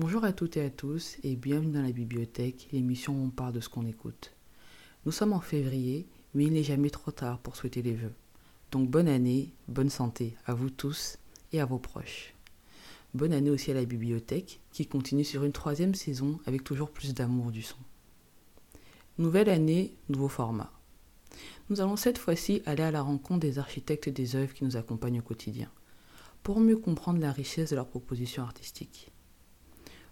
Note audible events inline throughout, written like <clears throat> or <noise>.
Bonjour à toutes et à tous et bienvenue dans la bibliothèque, l'émission où on parle de ce qu'on écoute. Nous sommes en février, mais il n'est jamais trop tard pour souhaiter les vœux. Donc bonne année, bonne santé à vous tous et à vos proches. Bonne année aussi à la bibliothèque qui continue sur une troisième saison avec toujours plus d'amour du son. Nouvelle année, nouveau format. Nous allons cette fois-ci aller à la rencontre des architectes des œuvres qui nous accompagnent au quotidien, pour mieux comprendre la richesse de leurs propositions artistiques.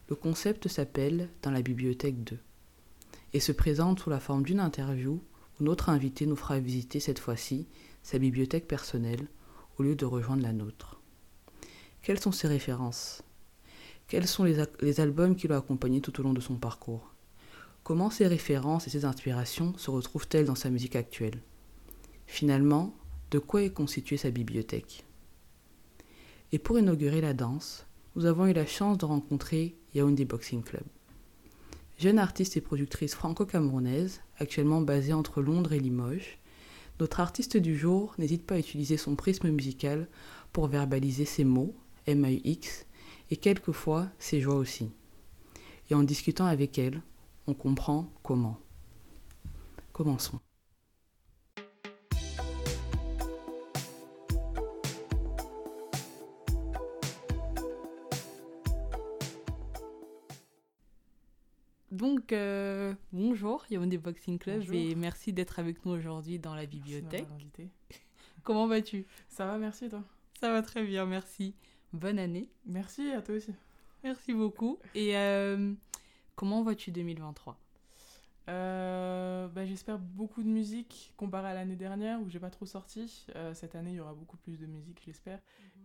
Le concept s'appelle Dans la bibliothèque 2 et se présente sous la forme d'une interview où notre invité nous fera visiter cette fois-ci sa bibliothèque personnelle au lieu de rejoindre la nôtre. Quelles sont ses références? Quels sont les, albums qui l'ont accompagné tout au long de son parcours? Comment ces références et ces inspirations se retrouvent-elles dans sa musique actuelle? Finalement, de quoi est constituée sa bibliothèque? Et pour inaugurer la danse, nous avons eu la chance de rencontrer Yaoundé Boxing Club. Jeune artiste et productrice franco-camerounaise, actuellement basée entre Londres et Limoges, notre artiste du jour n'hésite pas à utiliser son prisme musical pour verbaliser ses mots, M-A-U-X, et quelquefois ses joies aussi. Et en discutant avec elle, on comprend comment. Commençons. Donc, euh, bonjour, Yaoundé Boxing Club, Bonjour. et merci d'être avec nous aujourd'hui dans la bibliothèque. Merci. <laughs> Comment vas-tu? Ça va, merci toi? Ça va très bien, merci. Bonne année. Merci à toi aussi. Merci beaucoup. Et euh, comment vois-tu 2023 Euh, bah, J'espère beaucoup de musique comparé à l'année dernière où j'ai pas trop sorti. Euh, cette année, il y aura beaucoup plus de musique, j'espère.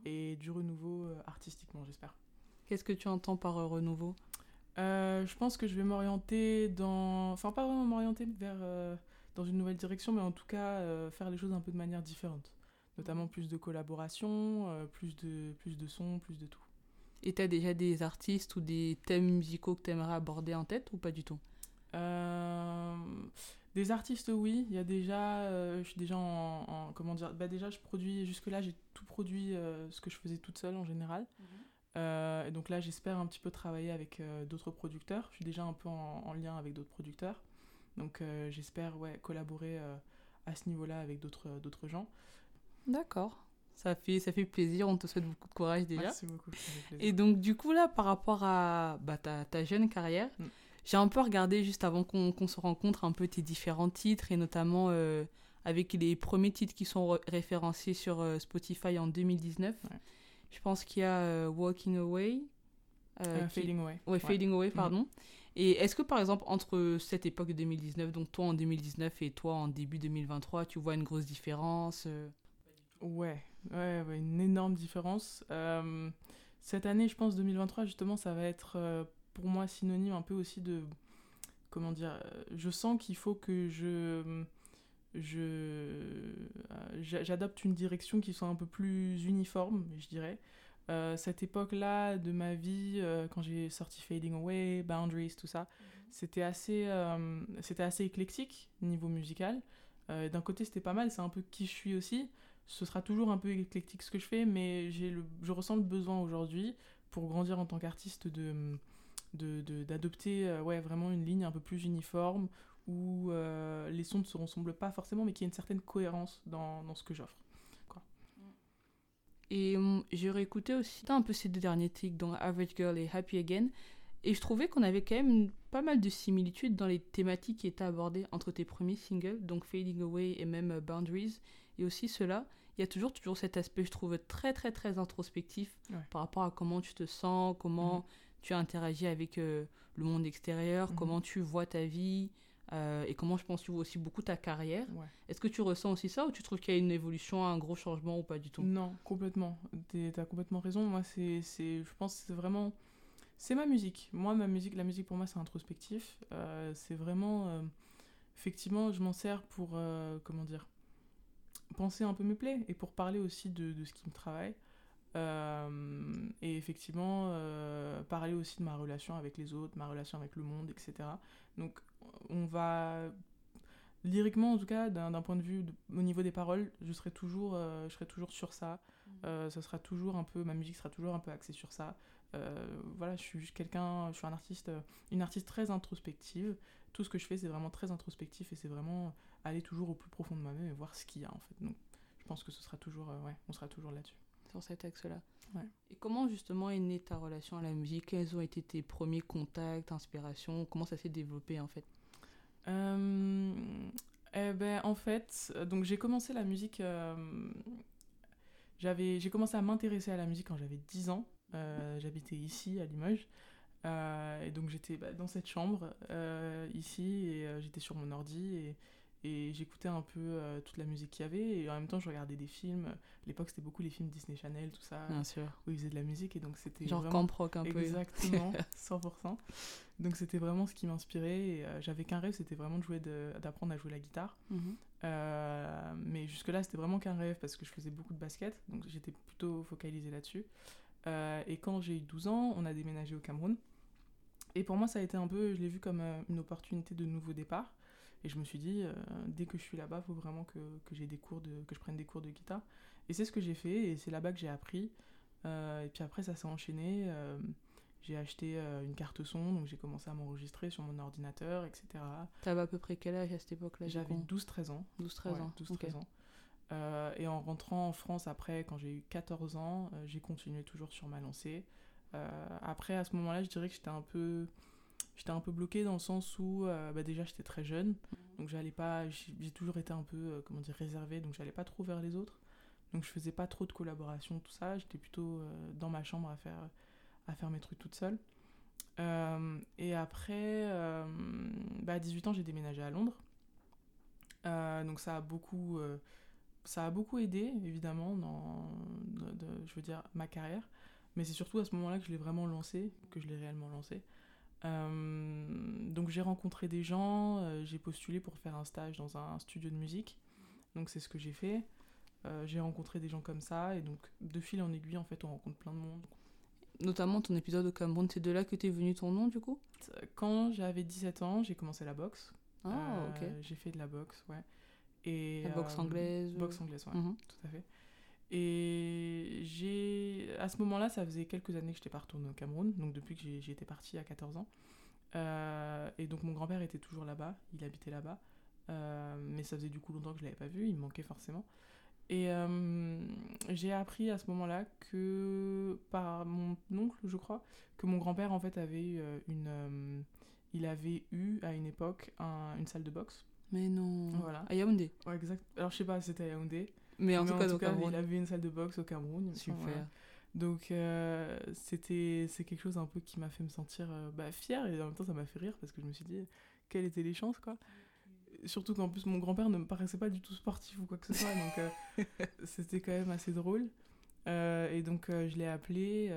Et du renouveau euh, artistiquement, j'espère. Qu'est-ce que tu entends par renouveau? Euh, je pense que je vais m'orienter dans... Enfin, pas vraiment m'orienter vers... euh, dans une nouvelle direction, mais en tout cas euh, faire les choses un peu de manière différente. Notamment plus de collaboration, euh, plus, de, plus de sons, plus de tout. Et tu as déjà des artistes ou des thèmes musicaux que tu aimerais aborder en tête ou pas du tout? Euh, des artistes, oui. Il y a déjà, euh, je suis déjà en, en- comment dire, bah déjà je produis jusque là j'ai tout produit euh, ce que je faisais toute seule en général. Euh, et donc là j'espère un petit peu travailler avec euh, d'autres producteurs. Je suis déjà un peu en, en lien avec d'autres producteurs. Donc euh, j'espère ouais collaborer euh, à ce niveau-là avec d'autres gens. D'accord. Ça fait, ça fait plaisir, on te souhaite beaucoup de courage déjà. Merci beaucoup. Et donc, du coup, là, par rapport à bah, ta, ta jeune carrière, Mm. j'ai un peu regardé juste avant qu'on se rencontre un peu tes différents titres et notamment euh, avec les premiers titres qui sont re- référencés sur Spotify en 2019. Ouais. Je pense qu'il y a euh, Walking Away. euh, Euh, qui- Fading Away. Ouais, Ouais. Fading Away, Mhm. pardon. Et est-ce que par exemple, entre cette époque de 2019, donc toi en 2019 et toi en début 2023, tu vois une grosse différence Ouais, ouais, ouais, une énorme différence. Euh, cette année, je pense 2023, justement, ça va être euh, pour moi synonyme un peu aussi de. Comment dire Je sens qu'il faut que je. Je. euh, j'a- J'adopte une direction qui soit un peu plus uniforme, je dirais. Euh, cette époque-là de ma vie, euh, quand j'ai sorti Fading Away, Boundaries, tout ça, c'était assez, euh, c'était assez éclectique niveau musical. D'un côté, c'était pas mal, c'est un peu qui je suis aussi. Ce sera toujours un peu éclectique ce que je fais, mais le, je ressens le besoin aujourd'hui, pour grandir en tant qu'artiste, de de- de- d'adopter euh, ouais, vraiment une ligne un peu plus uniforme, où euh, les sons ne se ressemblent pas forcément, mais qu'il y ait une certaine cohérence dans, dans ce que j'offre. Et hum, j'ai réécouté aussi un peu ces deux derniers titres, donc Average Girl et Happy Again. Et je trouvais qu'on avait quand même pas mal de similitudes dans les thématiques qui étaient abordées entre tes premiers singles, donc Fading Away et même euh, Boundaries, et aussi cela. Il y a toujours, toujours cet aspect, je trouve, très très très introspectif Ouais. par rapport à comment tu te sens, comment Mhm. tu interagis avec euh, le monde extérieur, Mhm. comment tu vois ta vie, euh, et comment je pense que tu vois aussi beaucoup ta carrière. Ouais. Est-ce que tu ressens aussi ça ou tu trouves qu'il y a une évolution, un gros changement ou pas du tout? Non, complètement. T'es- T'as complètement raison. Moi, c'est, je pense que c'est vraiment... C'est ma musique. Moi, ma musique, la musique pour moi, c'est introspectif. Euh, c'est vraiment... euh, effectivement, je m'en sers pour, comment dire, penser un peu mes plaies et pour parler aussi de, de ce qui me travaille. Euh, et effectivement, euh, parler aussi de ma relation avec les autres, ma relation avec le monde, etc. Donc, on va lyriquement en tout cas d'un point de vue de- au niveau des paroles je serai toujours euh, je serai toujours sur ça Euh, ça sera toujours un peu ma musique sera toujours un peu axée sur ça voilà, je suis quelqu'un, je suis un artiste, une artiste très introspective. Tout ce que je fais, c'est vraiment très introspectif et c'est vraiment aller toujours au plus profond de moi-même et voir ce qu'il y a en fait. Donc, je pense que ce sera toujours, ouais, on sera toujours là-dessus. Sur cet axe-là. Ouais. Et comment justement est née ta relation à la musique? Quels ont été tes premiers contacts, inspirations? Comment ça s'est développé en fait? Euh, eh ben, en fait, donc j'ai commencé la musique. Euh, j'avais, j'ai commencé à m'intéresser à la musique quand j'avais 10 ans. Euh, j'habitais ici, à Limoges. et donc j'étais bah, dans cette chambre, ici, et j'étais sur mon ordi. Et, et j'écoutais un peu euh, toute la musique qu'il y avait et en même temps je regardais des films. À l'époque c'était beaucoup les films Disney Channel tout ça Bien sûr. où ils faisaient de la musique et donc c'était genre vraiment... camp un peu. Exactement <laughs> 100% donc c'était vraiment ce qui m'inspirait et euh, j'avais qu'un rêve c'était vraiment de jouer d'apprendre à jouer la guitare. Mhm. euh, mais jusque là c'était vraiment qu'un rêve parce que je faisais beaucoup de basket donc j'étais plutôt focalisée là-dessus. Et quand j'ai eu 12 ans on a déménagé au Cameroun. Et pour moi ça a été un peu je l'ai vu comme une opportunité de nouveau départ et je me suis dit, euh, dès que je suis là-bas, il faut vraiment que, que j'ai des cours de, que je prenne des cours de guitare. Et c'est ce que j'ai fait, et c'est là-bas que j'ai appris. Euh, et puis après, ça s'est enchaîné. Euh, j'ai acheté une carte son, donc j'ai commencé à m'enregistrer sur mon ordinateur, etc. T'avais à peu près quel âge à cette époque-là J'avais 12-13 ans. 12-13 ans. 12-13 ans. et en rentrant en France après, quand j'ai eu 14 ans, j'ai continué toujours sur ma lancée. après, à ce moment-là, je dirais que j'étais un peu j'étais un peu bloquée dans le sens où euh, bah déjà j'étais très jeune. Mhm. donc j'allais pas j'ai toujours été un peu euh, comment dire réservée. Donc j'allais pas trop vers les autres. Donc je faisais pas trop de collaboration tout ça. J'étais plutôt euh, dans ma chambre à faire à faire mes trucs toute seule. Et après bah, à 18 ans j'ai déménagé à Londres. Donc ça a beaucoup ça a beaucoup aidé évidemment dans je veux dire ma carrière. Mais c'est surtout à ce moment-là que je l'ai vraiment lancé que je l'ai réellement lancé donc j'ai rencontré des gens, euh, j'ai postulé pour faire un stage dans un studio de musique. Donc c'est ce que j'ai fait. Euh, j'ai rencontré des gens comme ça et donc de fil en aiguille en fait on rencontre plein de monde. Notamment ton épisode au Cameroun, c'est de là que t'es venu ton nom du coup? Quand j'avais 17 ans, j'ai commencé la boxe. Ah ok. J'ai fait de la boxe, ouais. Et, la boxe anglaise Boxe anglaise, ouais, mhm. tout à fait. Et j'ai, à ce moment-là, ça faisait quelques années que je n'étais pas retournée au Cameroun, donc depuis que j'étais partie à 14 ans. Euh, et donc mon grand-père était toujours là-bas, il habitait là-bas. Euh, mais ça faisait du coup longtemps que je l'avais pas vu, il me manquait forcément. Et euh, j'ai appris à ce moment-là que, par mon oncle, je crois, que mon grand-père en fait avait une. il avait eu à une époque une salle de boxe. Mais non. Voilà. À Yaoundé. Ouais, exact. Alors je sais pas, c'était à Yaoundé. Mais en, tout, cas, il avait une salle de boxe au Cameroun. Super. Donc euh, c'était c'est quelque chose un peu qui m'a fait me sentir euh, bah, fière et en même temps ça m'a fait rire parce que je me suis dit quelles étaient les chances quoi. Surtout qu'en plus mon grand-père ne me paraissait pas du tout sportif ou quoi que ce soit donc euh, <laughs> c'était quand même assez drôle. et donc je l'ai appelé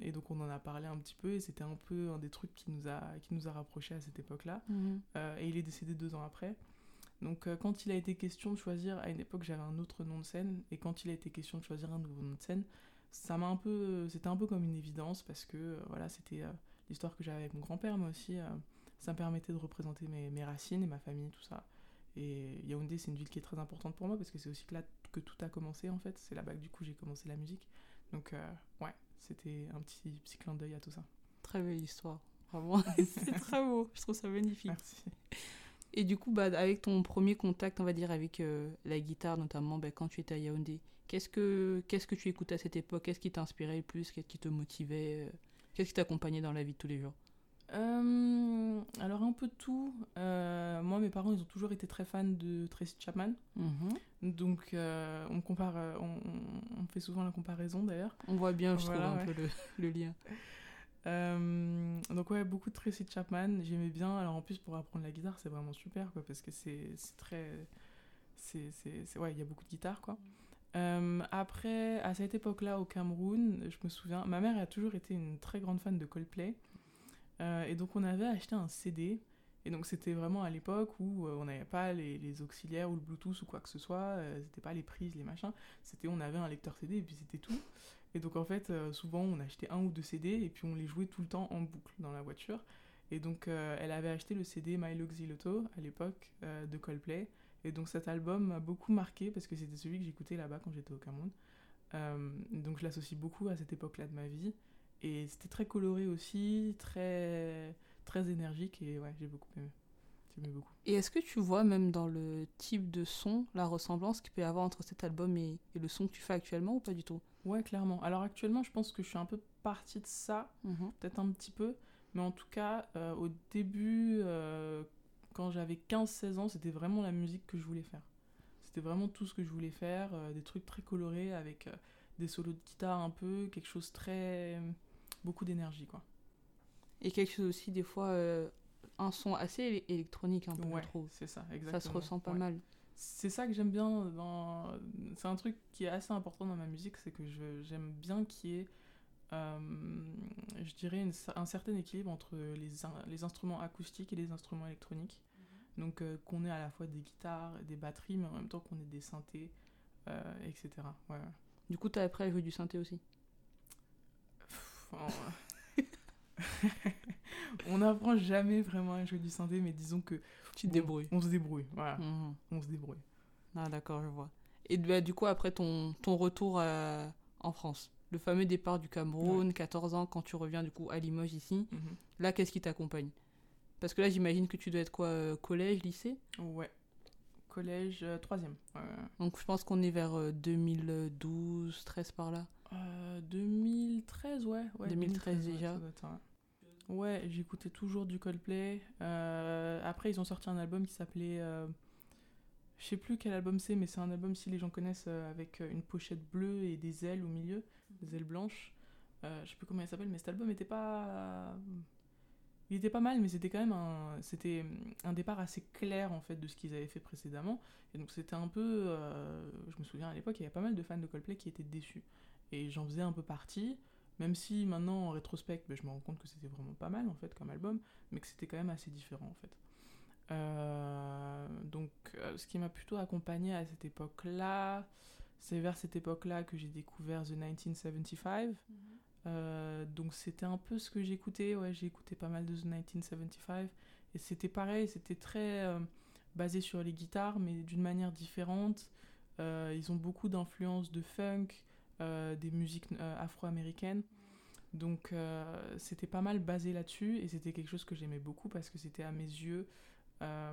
et donc on en a parlé un petit peu et c'était un peu un des trucs qui nous a qui nous a rapprochés à cette époque-là. Mhm. et il est décédé deux ans après. Donc euh, quand il a été question de choisir, à une époque j'avais un autre nom de scène, et quand il a été question de choisir un nouveau nom de scène, ça m'a un peu, c'était un peu comme une évidence parce que euh, voilà c'était euh, l'histoire que j'avais avec mon grand-père, mais aussi ça me permettait de représenter mes, mes, racines et ma famille, tout ça. Et Yaoundé c'est une ville qui est très importante pour moi parce que c'est aussi là que tout a commencé en fait, c'est là-bas que du coup j'ai commencé la musique. Donc ouais, c'était un petit, petit clin d'œil à tout ça. Très belle histoire, vraiment, <laughs> c'est très beau, je trouve ça magnifique. Merci. Et du coup, bah, avec ton premier contact, on va dire, avec euh, la guitare, notamment bah, quand tu étais à Yaoundé, qu'est-ce que, qu'est-ce que tu écoutais à cette époque? Qu'est-ce qui t'inspirait le plus? Qu'est-ce qui te motivait euh, Qu'est-ce qui t'accompagnait dans la vie de tous les jours? Euh, alors un peu de tout. moi, mes parents, ils ont toujours été très fans de Tracy Chapman. Mm-hmm. Donc, on compare, on, fait souvent la comparaison d'ailleurs. On voit bien, je trouve, un peu le, le lien. <laughs> Euh, donc ouais, beaucoup de Tracy Chapman, j'aimais bien. Alors en plus pour apprendre la guitare, c'est vraiment super quoi, parce que c'est très, c'est ouais, il y a beaucoup de guitare quoi. Euh, après, à cette époque-là au Cameroun, je me souviens, ma mère a toujours été une très grande fan de Coldplay, euh, et donc on avait acheté un CD. Et donc c'était vraiment à l'époque où on n'avait pas les, les, auxiliaires ou le Bluetooth ou quoi que ce soit, c'était pas les prises, les machins, c'était on avait un lecteur CD et puis c'était tout. Et donc en fait, euh, souvent on achetait un ou deux CD et puis on les jouait tout le temps en boucle dans la voiture. Et donc euh, elle avait acheté le CD My Loxilotto à l'époque euh, de Coldplay. Et donc cet album m'a beaucoup marqué parce que c'était celui que j'écoutais là-bas quand j'étais au Cameroun. donc je l'associe beaucoup à cette époque-là de ma vie. et c'était très coloré aussi, très, très énergique, et ouais, j'ai beaucoup aimé. J'aimais beaucoup. Et est-ce que tu vois même dans le type de son la ressemblance qu'il peut y avoir entre cet album et le son que tu fais actuellement ou pas du tout? Ouais, clairement. Alors actuellement, je pense que je suis un peu partie de ça, Mhm. peut-être un petit peu, mais en tout cas, euh, au début, euh, quand j'avais 15-16 ans, c'était vraiment la musique que je voulais faire. C'était vraiment tout ce que je voulais faire, euh, des trucs très colorés avec des solos de guitare un peu, quelque chose très. beaucoup d'énergie quoi. Et quelque chose aussi, des fois, un son assez éle- électronique, un peu, Ouais, trouve. c'est ça, exactement. Ça se ressent pas Ouais. mal. C'est ça que j'aime bien dans. C'est un truc qui est assez important dans ma musique, c'est que j'aime bien qu'il y ait, euh, je dirais, une un certain équilibre entre les, les instruments acoustiques et les instruments électroniques. Donc euh, qu'on ait à la fois des guitares, des batteries, mais en même temps qu'on ait des synthés, euh, etc. Ouais. Du coup, t'as appris à jouer du synthé aussi? Pff, <laughs> On n'apprend jamais vraiment à jouer du synthé, mais disons que Tu te débrouilles. On se débrouille, voilà, Mhm. on se débrouille. Ah, d'accord, je vois. Et bah, du coup, après ton, ton retour à- en France, le fameux départ du Cameroun, 14 ans, quand tu reviens du coup à Limoges ici, Mhm. là, qu'est-ce qui t'accompagne? Parce que là, j'imagine que tu dois être quoi, euh, collège, lycée? Ouais. Collège, euh, troisième. Ouais, ouais. Donc je pense qu'on est vers euh, 2012, 13 par là. Euh, 2013, ouais. ouais 2013 ouais, déjà. ouais. Ouais, j'écoutais toujours du Coldplay. Euh, après, ils ont sorti un album qui s'appelait. euh, je sais plus quel album c'est, mais c'est un album, si les gens connaissent, euh, avec une pochette bleue et des ailes au milieu, des ailes blanches. Je sais plus comment il s'appelle, mais cet album était pas. Il était pas mal, mais c'était quand même un, c'était un départ assez clair en fait de ce qu'ils avaient fait précédemment. Et donc c'était un peu, je me souviens à l'époque, il y avait pas mal de fans de Coldplay qui étaient déçus. Et j'en faisais un peu partie, même si maintenant en rétrospect, ben, je me rends compte que c'était vraiment pas mal en fait comme album, mais que c'était quand même assez différent en fait. Euh, donc euh, ce qui m'a plutôt accompagné à cette époque-là, c'est vers cette époque-là que j'ai découvert The 1975. Euh, donc c'était un peu ce que j'écoutais, ouais, j'ai écouté pas mal de The 1975 et c'était pareil, c'était très euh, basé sur les guitares mais d'une manière différente. Ils ont beaucoup d'influences de funk, des musiques euh, afro-américaines. Donc euh, c'était pas mal basé là-dessus et c'était quelque chose que j'aimais beaucoup parce que c'était à mes yeux euh,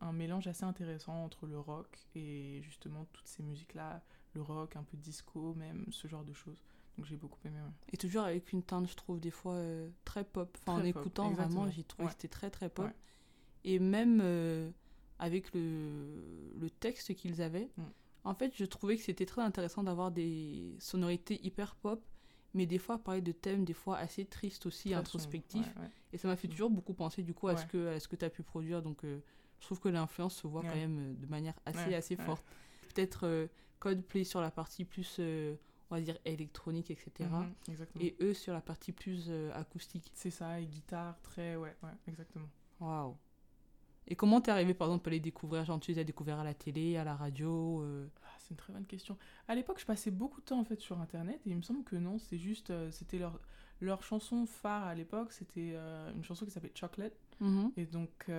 un mélange assez intéressant entre le rock et justement toutes ces musiques-là, le rock, un peu disco même, ce genre de choses. Donc j'ai beaucoup aimé. ouais. Et toujours avec une teinte, je trouve, des fois euh, très pop. Enfin, en pop, écoutant, vraiment, j'ai trouvé Ouais. que c'était très très pop. Ouais. Et même euh, avec le, le texte qu'ils avaient, Mm. En fait, je trouvais que c'était très intéressant d'avoir des sonorités hyper pop, mais des fois parler de thèmes, des fois assez tristes aussi, Très introspectifs. sombre, ouais, ouais. Et ça m'a fait Mm. toujours beaucoup penser du coup à ce que, à ce que tu as pu produire. Donc euh, je trouve que l'influence se voit quand même euh, de manière assez, assez forte. Peut-être euh, Coldplay sur la partie plus, euh, on va dire, électronique, etc. Mhm, exactement. Et eux sur la partie plus acoustique. C'est ça, et guitare, très. Ouais, ouais, exactement. Waouh. Et comment t'es arrivé par exemple à les découvrir? Genre tu les as découverts à la télé, à la radio euh, Ah, c'est une très bonne question. À l'époque, je passais beaucoup de temps en fait sur internet et il me semble que non, c'est juste. euh, c'était leur, leur chanson phare à l'époque, c'était euh, une chanson qui s'appelait Chocolate. mhm. Et donc,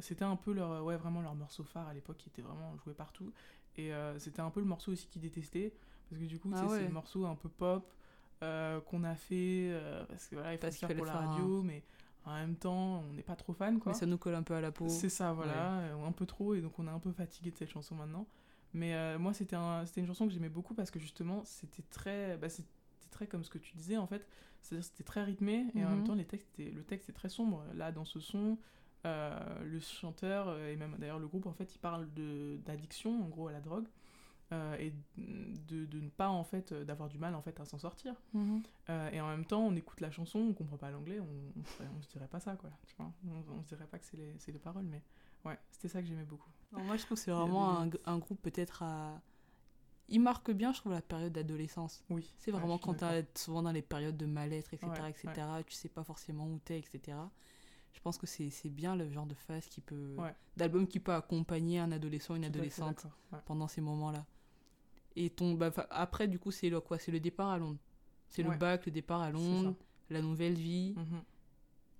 c'était un peu leur, ouais, vraiment leur morceau phare à l'époque qui était vraiment joué partout. Et c'était un peu le morceau aussi qu'ils détestaient. Parce que du coup, Ah c'est le morceau un peu pop qu'on a fait. parce que voilà, il faut Parce le faire pour la radio, mais en même temps, on n'est pas trop fan quoi. Mais ça nous colle un peu à la peau. C'est ça, voilà, un peu trop, et donc on est un peu fatigué de cette chanson maintenant. Mais euh, moi, c'était un, c'était une chanson que j'aimais beaucoup parce que justement, c'était très, bah, c'était très comme ce que tu disais en fait, c'est-à-dire c'était très rythmé et en Mhm. même temps les textes étaient- le texte est très sombre. Là, dans ce son, euh, le chanteur et même d'ailleurs le groupe en fait, il parle de d'addiction en gros à la drogue. Euh, et de, de ne pas en fait euh, d'avoir du mal en fait à s'en sortir Mhm. Euh, et en même temps on écoute la chanson on comprend pas l'anglais on, on, se dirait pas ça quoi tu vois on, on se dirait pas que c'est les, c'est les paroles mais ouais c'était ça que j'aimais beaucoup Alors, moi je trouve que c'est vraiment un, groupe peut-être à... Il marque bien je trouve la période d'adolescence. oui C'est ouais, vraiment suis quand t'es souvent dans les périodes de mal-être, etc., Ouais, etc., tu sais pas forcément où t'es, etc. Je pense que c'est c'est bien le genre de phase qui peut... Ouais. d'album qui peut accompagner un adolescent, une adolescente ouais. pendant ces moments-là. Et ton, bah, après, du coup, c'est le, quoi C'est le départ à Londres. C'est le bac, le départ à Londres, la nouvelle vie. Mhm.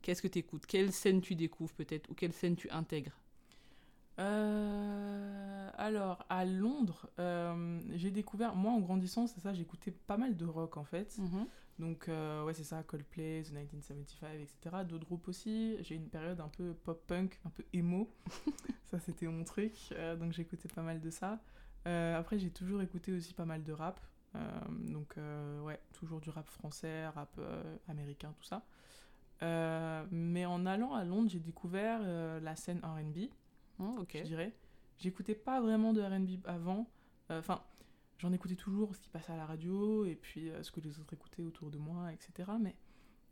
Qu'est-ce que tu écoutes Quelle scène tu découvres peut-être? Ou quelle scène tu intègres? Euh, alors, à Londres, euh, j'ai découvert, moi en grandissant, c'est ça, j'écoutais pas mal de rock en fait. Donc, euh, ouais, c'est ça, Coldplay, The 1975, etc. D'autres groupes aussi. J'ai une période un peu pop-punk, un peu emo. <laughs> ça, c'était mon truc. Donc, j'écoutais pas mal de ça. Euh, après, j'ai toujours écouté aussi pas mal de rap. donc, ouais, toujours du rap français, rap américain, tout ça. mais en allant à Londres, j'ai découvert la scène RB. Oh. Je dirais. J'écoutais pas vraiment de RB avant. Enfin j'en écoutais toujours ce qui passait à la radio et puis euh, ce que les autres écoutaient autour de moi, etc. Mais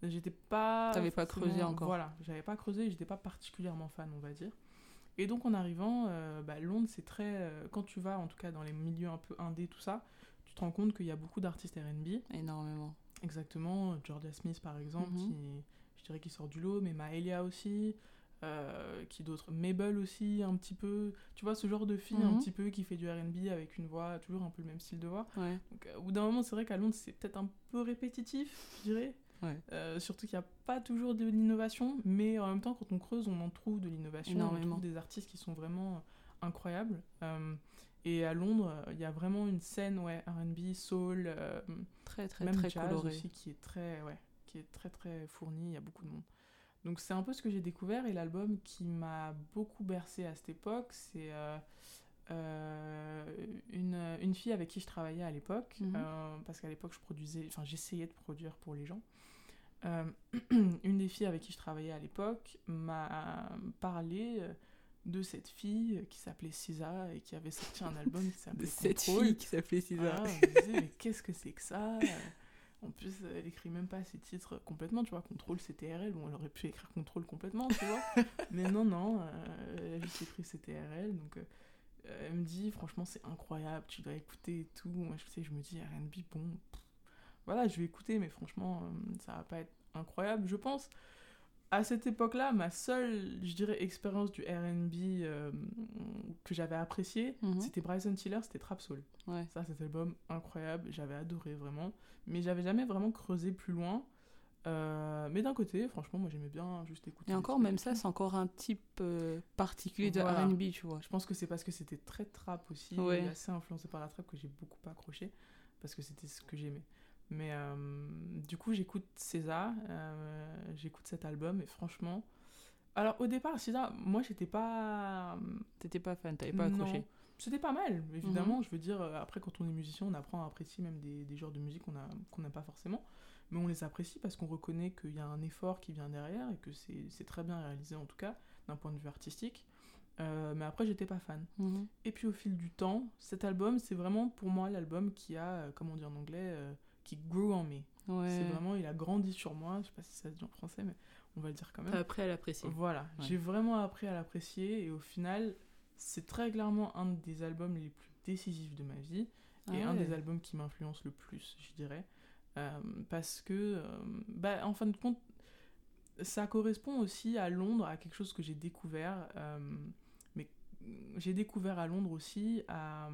j'étais pas. T'avais pas creusé encore. Voilà, j'avais pas creusé, j'étais pas particulièrement fan, on va dire. Et donc en arrivant, euh, bah, Londres, c'est très. Euh, quand tu vas, en tout cas dans les milieux un peu indés, tout ça, tu te rends compte qu'il y a beaucoup d'artistes RB. Énormément. Exactement. Georgia Smith, par exemple, mhm. qui, je dirais qu'il sort du lot, mais Maëlia aussi. Euh, qui d'autres Mabel aussi un petit peu tu vois ce genre de fille un mhm. petit peu qui fait du R&B avec une voix toujours un peu le même style de voix ouais. donc au bout d'un moment c'est vrai qu'à Londres c'est peut-être un peu répétitif je dirais ouais. Euh, surtout qu'il n'y a pas toujours de l'innovation mais en même temps quand on creuse on en trouve de l'innovation on trouve des artistes qui sont vraiment incroyables et à Londres il y a vraiment une scène ouais R&B soul très très même très jazz coloré aussi qui est très ouais qui est très très fourni il y a beaucoup de monde donc c'est un peu ce que j'ai découvert et l'album qui m'a beaucoup bercé à cette époque, c'est euh, euh, une, une, fille avec qui je travaillais à l'époque, Mhm. euh, parce qu'à l'époque je produisais, enfin j'essayais de produire pour les gens. Euh, <clears throat> une des filles avec qui je travaillais à l'époque m'a parlé euh, de cette fille qui s'appelait Cisa et qui avait sorti un <laughs> album qui s'appelait de cette fille qui s'appelait Cisa je me disais, mais qu'est-ce que c'est que ça? En plus, elle écrit même pas ses titres complètement, tu vois. Contrôle CTRL, bon, elle aurait pu écrire Contrôle complètement, tu vois. <laughs> mais non, non, euh, elle a juste écrit CTRL. Donc, euh, elle me dit, franchement, c'est incroyable, tu dois écouter et tout. Moi, je sais, je me dis, RB, bon, pff, voilà, je vais écouter, mais franchement, euh, ça va pas être incroyable, je pense. À cette époque-là, ma seule, je dirais, expérience du RB euh, que j'avais apprécié, Mhm. c'était Bryson Tiller, c'était Trap Soul. ouais Ça, cet album incroyable, j'avais adoré vraiment. Mais j'avais jamais vraiment creusé plus loin. Euh, mais d'un côté, franchement, moi j'aimais bien juste écouter. et encore même ça c'est encore un type euh, particulier de Voilà. R&B tu vois Je pense que c'est parce que c'était très trap aussi, Ouais. assez influencé par la trap que j'ai beaucoup accroché. Parce que c'était ce que j'aimais. Mais euh, du coup, j'écoute César, euh, j'écoute cet album, et franchement. Alors au départ, César, moi j'étais pas. t'étais pas fan t'avais pas Non. accroché C'était pas mal, évidemment. Mhm. Je veux dire, euh, après, quand on est musicien, on apprend à apprécier même des, des genres de musique qu'on a- qu'on n'aime pas forcément. Mais on les apprécie parce qu'on reconnaît qu'il y a un effort qui vient derrière et que c'est c'est très bien réalisé, en tout cas, d'un point de vue artistique. Euh, mais après, j'étais pas fan. Mhm. Et puis, au fil du temps, cet album, c'est vraiment pour moi l'album qui a, euh, comment dire en anglais, euh, qui grew on me. ouais C'est vraiment, il a grandi sur moi. Je sais pas si ça se dit en français, mais on va le dire quand même. T'as appris à l'apprécier Voilà, Ouais. j'ai vraiment appris à l'apprécier et au final, c'est très clairement un des albums les plus décisifs de ma vie et Ah un des albums qui m'influence le plus, je dirais. Euh, parce que, euh, bah, en fin de compte, ça correspond aussi à Londres, à quelque chose que j'ai découvert. euh, mais j'ai découvert à Londres aussi à,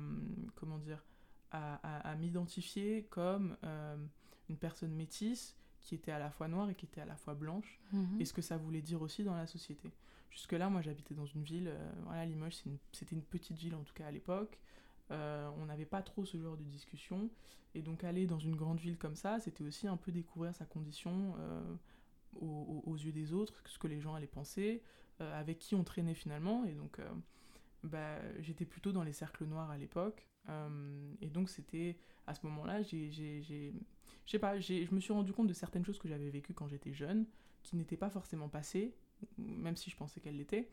comment dire, à, à- à m'identifier comme euh, une personne métisse qui était à la fois noire et qui était à la fois blanche Mhm. et ce que ça voulait dire aussi dans la société. Jusque-là, moi j'habitais dans une ville, euh, voilà, Limoges une- c'était une, petite ville en tout cas à l'époque, Euh, on n'avait pas trop ce genre de discussion, et donc aller dans une grande ville comme ça, c'était aussi un peu découvrir sa condition aux, yeux des autres, ce que les gens allaient penser, avec qui on traînait finalement, et donc bah, j'étais plutôt dans les cercles noirs à l'époque, euh, et donc c'était à ce moment-là, j'ai, pas, je me suis rendu compte de certaines choses que j'avais vécues quand j'étais jeune, qui n'étaient pas forcément passées, même si je pensais qu'elles l'étaient.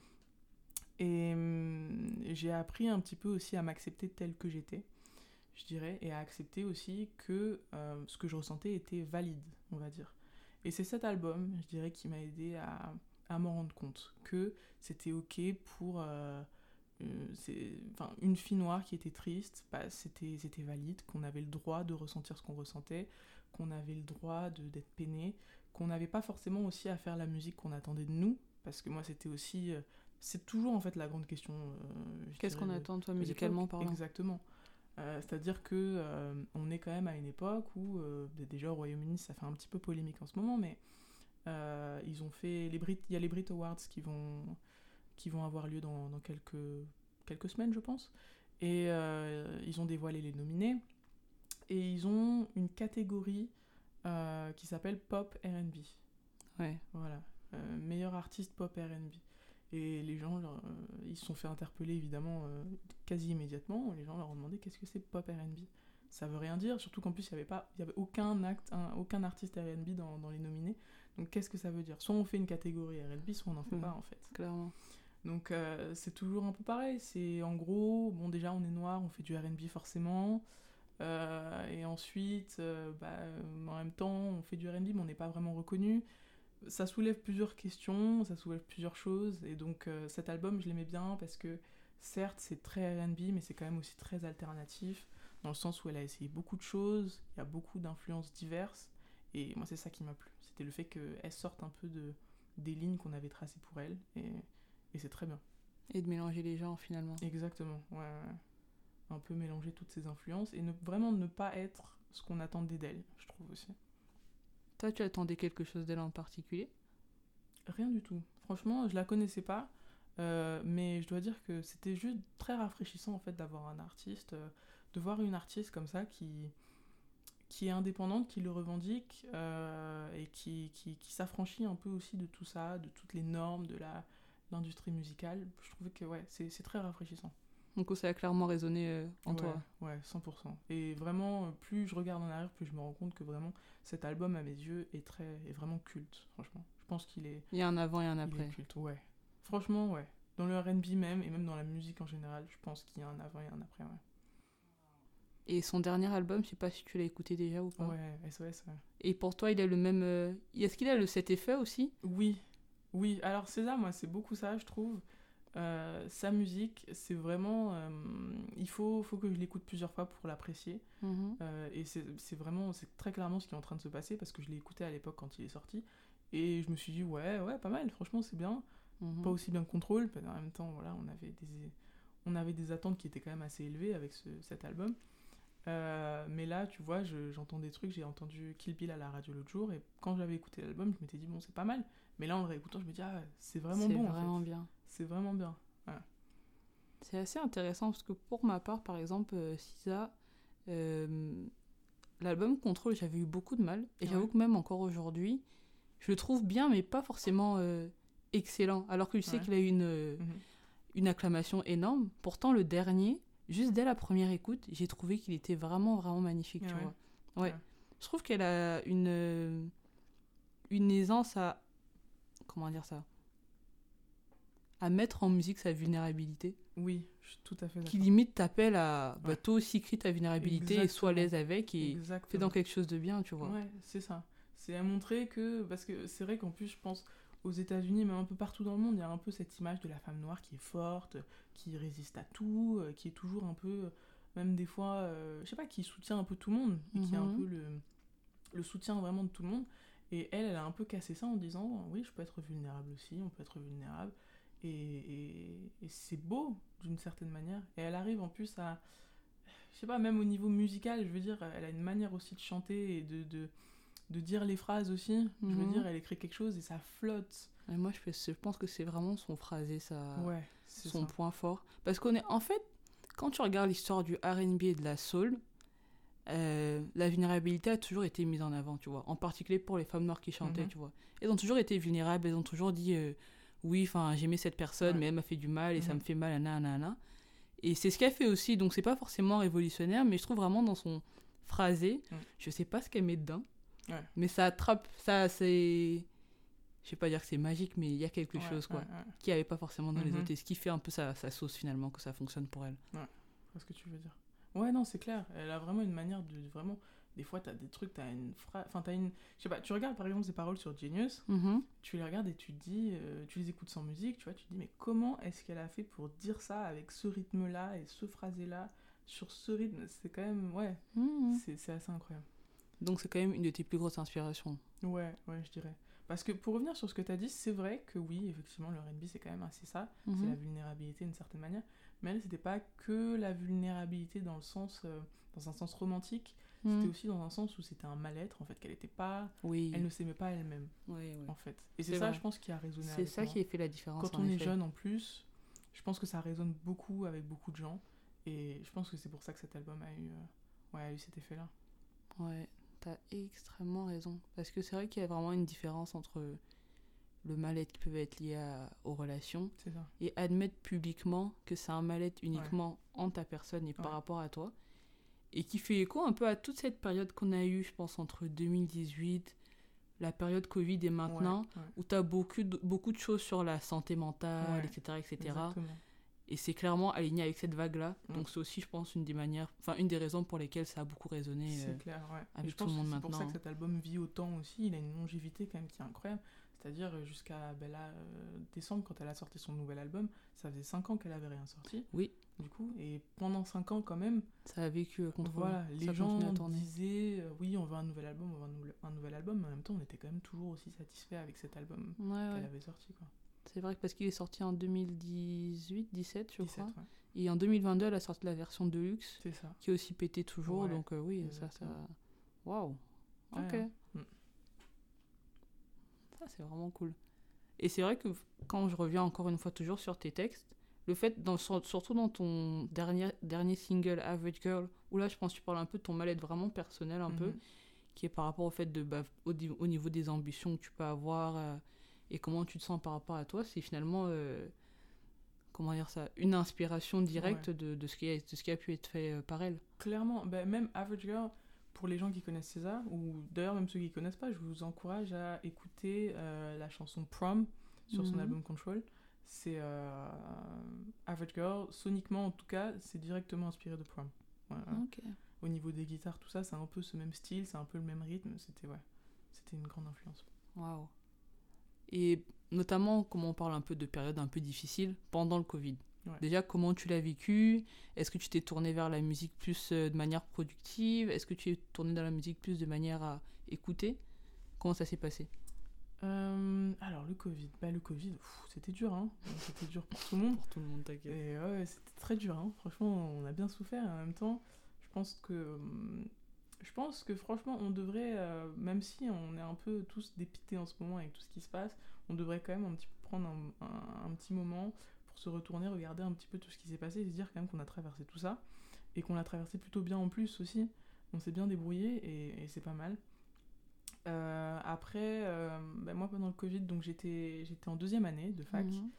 Et hum, j'ai appris un petit peu aussi à m'accepter telle que j'étais, je dirais, et à accepter aussi que euh, ce que je ressentais était valide, on va dire. Et c'est cet album, je dirais, qui m'a aidé à, à m'en rendre compte que c'était ok pour euh, c'est- enfin, une fille noire qui était triste, bah, c'était c'était valide, qu'on avait le droit de ressentir ce qu'on ressentait, qu'on avait le droit de- d'être peiné, qu'on n'avait pas forcément aussi à faire la musique qu'on attendait de nous, parce que moi c'était aussi... euh, c'est toujours en fait la grande question. euh, qu'est-ce qu'on attend de toi musicalement parlant? Exactement. C'est-à-dire que on est quand même à une époque où euh, déjà au Royaume-Uni ça fait un petit peu polémique en ce moment, mais ils ont fait les Brit, il y a les Brit Awards qui vont qui vont avoir lieu dans, dans quelques quelques semaines je pense, et euh, ils ont dévoilé les nominés et ils ont une catégorie euh, qui s'appelle Pop RB. Ouais. Voilà. Euh, meilleur artiste pop RB. Et les gens, leur- ils se sont fait interpeller évidemment quasi immédiatement. Les gens leur ont demandé qu'est-ce que c'est pop RB. Ça veut rien dire, surtout qu'en plus il n'y avait, pas- y avait aucun, acte, un- aucun artiste RB dans, dans les nominés. Donc qu'est-ce que ça veut dire? Soit on fait une catégorie RB, soit on n'en fait pas en fait. Clairement. Donc euh, c'est toujours un peu pareil. C'est en gros, bon déjà on est noir, on fait du R&B forcément. Euh, et ensuite, euh, bah, en même temps, on fait du R&B, mais on n'est pas vraiment reconnu. Ça soulève plusieurs questions, ça soulève plusieurs choses. Et donc cet album, je l'aimais bien parce que certes c'est très R&B, mais c'est quand même aussi très alternatif dans le sens où elle a essayé beaucoup de choses. Il y a beaucoup d'influences diverses. Et moi c'est ça qui m'a plu. C'était le fait qu'elle sorte un peu de des lignes qu'on avait tracées pour elle. Et c'est très bien. Et de mélanger les genres finalement. Exactement, ouais, ouais. Un peu mélanger toutes ces influences et ne, vraiment ne pas être ce qu'on attendait d'elle, je trouve aussi. Toi, tu attendais quelque chose d'elle en particulier? Rien du tout. Franchement, je la connaissais pas, euh, mais je dois dire que c'était juste très rafraîchissant en fait d'avoir un artiste, euh, de voir une artiste comme ça qui, qui est indépendante, qui le revendique euh, et qui, qui, qui s'affranchit un peu aussi de tout ça, de toutes les normes de la l'industrie musicale. Je trouvais que ouais, c'est c'est très rafraîchissant. Donc ça a clairement résonné euh, en ouais, toi. Ouais, 100%. Et vraiment, euh, plus je regarde en arrière, plus je me rends compte que vraiment, cet album, à mes yeux, est, très, est vraiment culte, franchement. Je pense qu'il est, Il y a un avant et un il après. est culte, ouais. Franchement, ouais. Dans le RB même, et même dans la musique en général, je pense qu'il y a un avant et un après, ouais. Et son dernier album, je sais pas si tu l'as écouté déjà ou pas. Ouais, SOS, ouais. Et pour toi, il a le même. euh, Est-ce qu'il a le cet effet aussi? Oui, oui. Alors César, moi, c'est beaucoup ça, je trouve. Euh, sa musique, c'est vraiment... euh, il faut, faut que je l'écoute plusieurs fois pour l'apprécier. Euh, et c'est c'est vraiment, c'est très clairement ce qui est en train de se passer parce que je l'ai écouté à l'époque quand il est sorti. Et je me suis dit, ouais, ouais, pas mal, franchement, c'est bien. Mhm. Pas aussi bien que Control, mais en même temps, voilà, on avait des, on avait des attentes qui étaient quand même assez élevées avec ce- cet album. Mais là, tu vois, je- j'entends des trucs, j'ai entendu Kill Bill à la radio l'autre jour, et quand j'avais écouté l'album, je m'étais dit, bon, c'est pas mal. Mais là, en le réécoutant, je me dis, ah, c'est vraiment C'est bon, en vraiment fait. bien. C'est vraiment bien. C'est assez intéressant parce que pour ma part, par exemple, euh, Sisa, euh, l'album Control, j'avais eu beaucoup de mal. Et Ouais. j'avoue que même encore aujourd'hui, je le trouve bien, mais pas forcément euh, excellent. Alors que je sais Ouais. qu'il a eu une, euh, Mhm. une acclamation énorme. Pourtant, le dernier, juste dès la première écoute, j'ai trouvé qu'il était vraiment, vraiment magnifique, tu vois. Ouais. Je trouve qu'elle a une, une aisance à. Comment dire ça À mettre en musique sa vulnérabilité. Oui, je suis tout à fait Qui limite t'appelle à. Bah, Ouais. toi aussi, crie ta vulnérabilité et sois à l'aise avec et fais dans quelque chose de bien, tu vois. Ouais, c'est ça. C'est à montrer que. Parce que c'est vrai qu'en plus, je pense, aux États-Unis, même un peu partout dans le monde, il y a un peu cette image de la femme noire qui est forte, qui résiste à tout, euh, qui est toujours un peu. Même des fois, euh, je sais pas, qui soutient un peu tout le monde, et qui a un Mhm. peu le, le soutien vraiment de tout le monde. Et elle, elle a un peu cassé ça en disant Oui, je peux être vulnérable aussi, on peut être vulnérable. Et, et- et c'est beau, d'une certaine manière. Et elle arrive en plus à. Je sais pas, même au niveau musical, je veux dire, elle a une manière aussi de chanter et de, de, de dire les phrases aussi. Je veux Mhm. dire, elle écrit quelque chose et ça flotte. Et moi, je, pense que c'est vraiment son phrasé, ça. Ouais, son ça. point fort. Parce qu'on est, en fait, quand tu regardes l'histoire du RB et de la soul, euh, la vulnérabilité a toujours été mise en avant, tu vois. En particulier pour les femmes noires qui chantaient, Mhm. tu vois. Elles ont toujours été vulnérables, elles ont toujours dit euh, oui, enfin, j'aimais cette personne, Ouais. mais elle m'a fait du mal et ça Mhm. me fait mal, nanana. Et c'est ce qu'elle fait aussi, donc c'est pas forcément révolutionnaire, mais je trouve vraiment dans son phrasé, Mhm. je sais pas ce qu'elle met dedans, Ouais. mais ça attrape, ça c'est. Je vais pas dire que c'est magique, mais il y a quelque Ouais, chose, quoi ouais, ouais. qui avait pas forcément dans les Mhm. autres et ce qui fait un peu sa, sa sauce finalement que ça fonctionne pour elle. Je vois ce que tu veux dire. Ouais, non, c'est clair. Elle a vraiment une manière de vraiment. Des fois, t'as des trucs, t'as une phrase. Enfin, t'as une. Je sais pas, tu regardes par exemple ses paroles sur Genius, tu les regardes et tu te dis. euh, tu les écoutes sans musique, tu vois, tu te dis, mais comment est-ce qu'elle a fait pour dire ça avec ce rythme-là et ce phrasé-là sur ce rythme? C'est quand même. Ouais, Mhm. c'est c'est assez incroyable. Donc c'est quand même une de tes plus grosses inspirations. Ouais, ouais, je dirais. Parce que pour revenir sur ce que tu as dit, c'est vrai que oui, effectivement, le RB, c'est quand même assez ça. C'est Mhm. la vulnérabilité d'une certaine manière. Mais elle, c'était pas que la vulnérabilité dans le sens. euh, dans un sens romantique, Mhm. c'était aussi dans un sens où c'était un mal-être, en fait, qu'elle était pas. Oui. Elle ne s'aimait pas elle-même, Ouais, ouais. en fait. Et c'est ça, vrai. je pense, qui a résonné C'est ça moi. qui a fait la différence. Quand on est jeune en plus, je pense que ça résonne beaucoup avec beaucoup de gens. Et je pense que c'est pour ça que cet album a eu, euh, ouais, a eu cet effet-là. Ouais. T'as extrêmement raison. Parce que c'est vrai qu'il y a vraiment une différence entre le mal-être qui peut être lié à- aux relations et admettre publiquement que c'est un mal-être uniquement en ta personne et par rapport à toi. Et qui fait écho un peu à toute cette période qu'on a eue, je pense, entre 2018, la période Covid et maintenant, Ouais, où tu as beaucoup de, beaucoup de choses sur la santé mentale, etc. etc. exactement. Et c'est clairement aligné avec cette vague-là. Donc c'est aussi, je pense, une des manières, enfin une des raisons pour lesquelles ça a beaucoup résonné. Euh, clair, avec Et je tout le monde que c'est pour ça maintenant. que cet album vit autant aussi. Il a une longévité quand même qui est incroyable. C'est-à-dire euh, jusqu'à ben là, euh, décembre, quand elle a sorti son nouvel album, ça faisait 5 ans qu'elle avait rien sorti. Oui. Du coup, et pendant 5 ans quand même, Ça a vécu contre voilà, les gens disaient euh, oui, on veut un nouvel album, on veut un, nouvel- un nouvel album, mais en même temps, on était quand même toujours aussi satisfait avec cet album Ouais, ouais. qu'elle avait sorti. Quoi. C'est vrai que parce qu'il est sorti en 2018, 17, je 17, crois. ouais. Et en 2022, elle a sorti la version Deluxe, ça. qui est aussi pété toujours. Donc euh, oui, ça, ça. Waouh. Ok. Ça, c'est vraiment cool. Et c'est vrai que quand je reviens encore une fois toujours sur tes textes, le fait, dans, sur- surtout dans ton dernier, dernier single, Average Girl, où là, je pense que tu parles un peu de ton mal-être vraiment personnel, un peu, Mhm. qui est par rapport au fait de, bah, au niveau des ambitions que tu peux avoir euh, et comment tu te sens par rapport à toi, c'est finalement, euh, comment dire ça, une inspiration directe de, de, ce qui a, de ce qui a pu être fait euh, par elle. Clairement, ben, même Average Girl, pour les gens qui connaissent César, ou d'ailleurs même ceux qui connaissent pas, je vous encourage à écouter euh, la chanson Prom sur son Mhm. album Control. C'est euh, Average Girl, soniquement en tout cas, c'est directement inspiré de Prom. Voilà. Au niveau des guitares, tout ça, c'est un peu ce même style, c'est un peu le même rythme. C'était ouais, c'était une grande influence. Waouh. Et notamment, comment on parle un peu de période un peu difficile pendant le Covid? Ouais. Déjà, comment tu l'as vécu? Est-ce que tu t'es tourné vers la musique plus euh, de manière productive? Est-ce que tu es tourné dans la musique plus de manière à écouter? Comment ça s'est passé? Euh, alors le Covid, bah, le Covid, c'était dur, hein. C'était dur pour tout le monde. <laughs> Pour tout le monde, t'inquiète. Et ouais, c'était très dur, hein. franchement, on a bien souffert. et En même temps, je pense que, hum, je pense que franchement, on devrait, euh, même si on est un peu tous dépités en ce moment avec tout ce qui se passe, on devrait quand même un petit peu prendre un, un- un petit moment pour se retourner, regarder un petit peu tout ce qui s'est passé et se dire quand même qu'on a traversé tout ça et qu'on l'a traversé plutôt bien en plus aussi. On s'est bien débrouillé et, et c'est pas mal. Euh, après, euh, bah, moi pendant le Covid, donc j'étais j'étais en deuxième année de fac Mhm.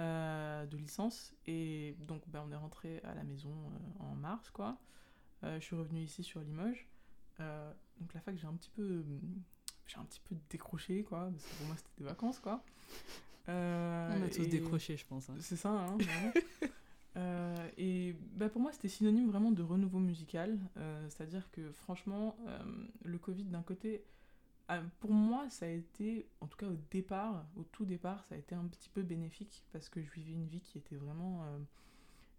euh, de licence et donc bah, on est rentré à la maison en mars quoi. Je suis revenue ici sur Limoges. Donc la fac j'ai un petit peu j'ai un petit peu décroché quoi parce que pour moi c'était des vacances quoi. Euh, On a tous et- décroché, je pense. hein. c'est ça, hein. <laughs> Euh, et bah, pour moi, c'était synonyme vraiment de renouveau musical. Euh, C'est-à-dire que franchement, le Covid, d'un côté, pour moi, ça a été, en tout cas au départ, au tout départ, ça a été un petit peu bénéfique parce que je vivais une vie qui était vraiment.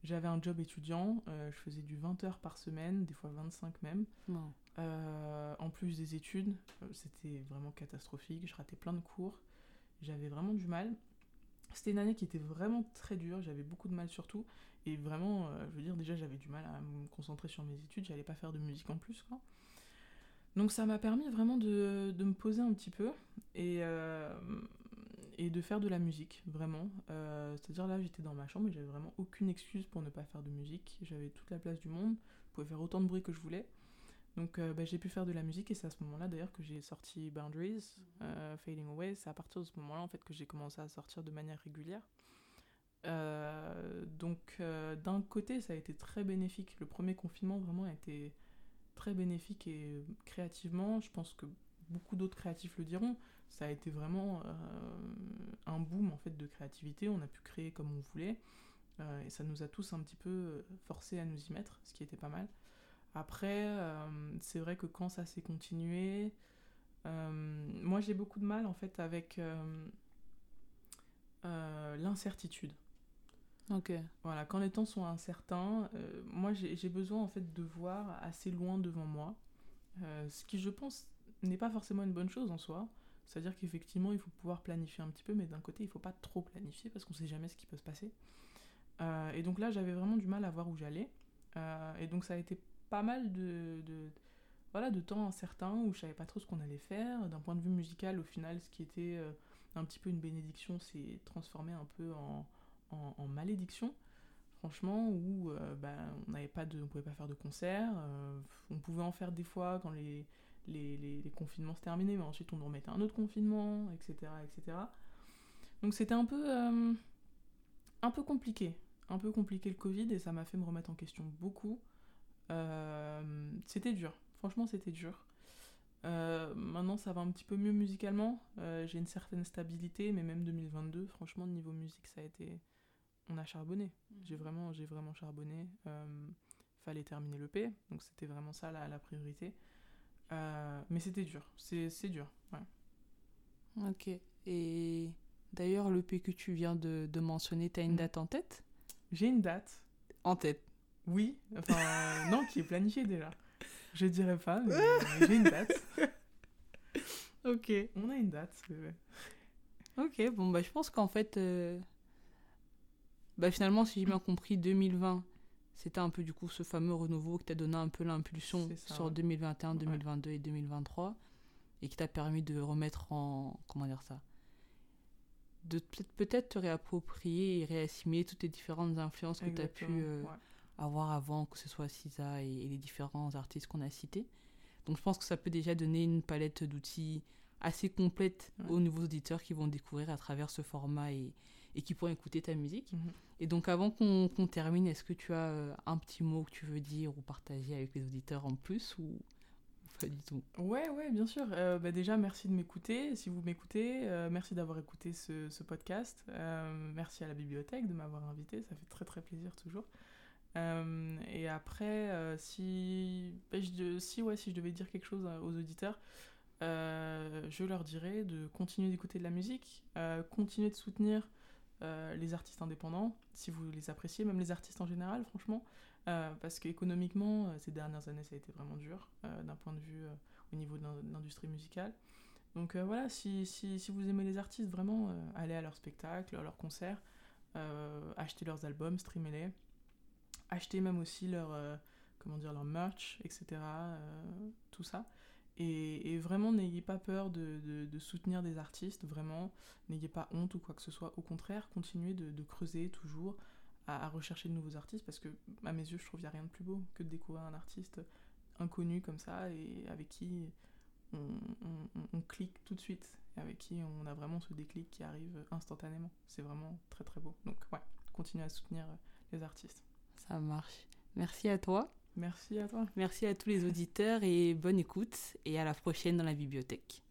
J'avais un job étudiant, je faisais du 20 heures par semaine, des fois 25 même. Non. En plus des études, c'était vraiment catastrophique. Je ratais plein de cours. J'avais vraiment du mal. C'était une année qui était vraiment très dure. J'avais beaucoup de mal surtout. Et vraiment, euh, je veux dire, déjà, j'avais du mal à me concentrer sur mes études. J'allais pas faire de musique en plus. Donc ça m'a permis vraiment de, me poser un petit peu et, euh, de faire de la musique, vraiment. Euh, C'est-à-dire là, j'étais dans ma chambre et j'avais vraiment aucune excuse pour ne pas faire de musique. J'avais toute la place du monde. Je pouvais faire autant de bruit que je voulais. Donc euh, bah, j'ai pu faire de la musique et c'est à ce moment-là d'ailleurs que j'ai sorti Boundaries, euh, Fading Away. C'est à partir de ce moment-là en fait que j'ai commencé à sortir de manière régulière. Euh, donc euh, d'un côté ça a été très bénéfique. Le premier confinement vraiment a été très bénéfique et créativement, je pense que beaucoup d'autres créatifs le diront, ça a été vraiment un boom en fait de créativité. On a pu créer comme on voulait et ça nous a tous un petit peu forcé à nous y mettre, ce qui était pas mal. Après, euh, c'est vrai que quand ça s'est continué, euh, moi j'ai beaucoup de mal en fait avec euh, l'incertitude. Ok. Voilà, quand les temps sont incertains, moi j'ai besoin en fait de voir assez loin devant moi, ce qui je pense n'est pas forcément une bonne chose en soi. C'est-à-dire qu'effectivement il faut pouvoir planifier un petit peu, mais d'un côté il faut pas trop planifier parce qu'on sait jamais ce qui peut se passer. Euh, et donc là j'avais vraiment du mal à voir où j'allais. Euh, et donc ça a été pas mal de, voilà, de temps incertain où je savais pas trop ce qu'on allait faire. D'un point de vue musical, au final, ce qui était euh, un petit peu une bénédiction s'est transformé un peu en, en, en malédiction. Franchement, où euh, bah, on n'avait pas de, on pouvait pas faire de concert. euh, on pouvait en faire des fois quand les, les, les, confinements se terminaient, mais ensuite on nous remettait un autre confinement, etc. etc. Donc c'était un peu, un peu compliqué. Un peu compliqué le Covid et ça m'a fait me remettre en question beaucoup. Euh, c'était dur. Franchement, c'était dur. Euh, maintenant, ça va un petit peu mieux musicalement. J'ai une certaine stabilité, mais même 2022, franchement, niveau musique, ça a été. On a charbonné. Mmh. J'ai vraiment, vraiment charbonné. fallait terminer le P, donc c'était vraiment ça la, la priorité. mais c'était dur. C'est dur. Ouais. Ok. Et D'ailleurs, le P que tu viens de, mentionner, tu as une mm. date en tête? J'ai une date. En tête Oui, enfin, non, qui est planifiée déjà. Je dirais pas, mais j'ai une date. <laughs> ok. On a une date. Ok, bon, bah, je pense qu'en fait, euh, bah, finalement, si j'ai bien compris, 2020, c'était un peu du coup ce fameux renouveau qui t'a donné un peu l'impulsion sur 2021, 2022 et 2023 et qui t'a permis de remettre en. Comment dire ça de peut-être te réapproprier et réassimiler toutes les différentes influences que tu as pu euh, avoir avant, que ce soit Sisa et, les différents artistes qu'on a cités. Donc je pense que ça peut déjà donner une palette d'outils assez complète aux nouveaux auditeurs qui vont découvrir à travers ce format et, et qui pourront écouter ta musique. Mhm. Et donc avant qu'on termine, est-ce que tu as euh, un petit mot que tu veux dire ou partager avec les auditeurs en plus ou pas du tout? Ouais, ouais, bien sûr. Euh, bah déjà, merci de m'écouter. Si vous m'écoutez, euh, merci d'avoir écouté ce, ce podcast. Euh, merci à la bibliothèque de m'avoir invité. Ça fait très, très plaisir toujours. Et après, si, bah, je, si, ouais, si je devais dire quelque chose aux auditeurs, je leur dirais de continuer d'écouter de la musique, continuer de soutenir les artistes indépendants, si vous les appréciez, même les artistes en général, franchement. Euh, parce qu'économiquement, euh, ces dernières années, ça a été vraiment dur euh, d'un point de vue au niveau de l'industrie musicale. Donc voilà, si, si, si, vous aimez les artistes, vraiment, allez à leurs spectacles, à leurs concerts, achetez leurs albums, streamez-les, achetez même aussi leur, comment dire, leur merch, etc., tout ça. Et, vraiment, n'ayez pas peur de, de, soutenir des artistes, vraiment, n'ayez pas honte ou quoi que ce soit. Au contraire, continuez de, creuser toujours, à, rechercher de nouveaux artistes parce que, à mes yeux, je trouve qu'il n'y a rien de plus beau que de découvrir un artiste inconnu comme ça et avec qui on, clique tout de suite et avec qui on a vraiment ce déclic qui arrive instantanément. C'est vraiment très très beau. Donc, ouais, continuez à soutenir les artistes. Ça marche. Merci à toi. Merci à toi. Merci à tous les auditeurs et bonne écoute et à la prochaine dans la bibliothèque.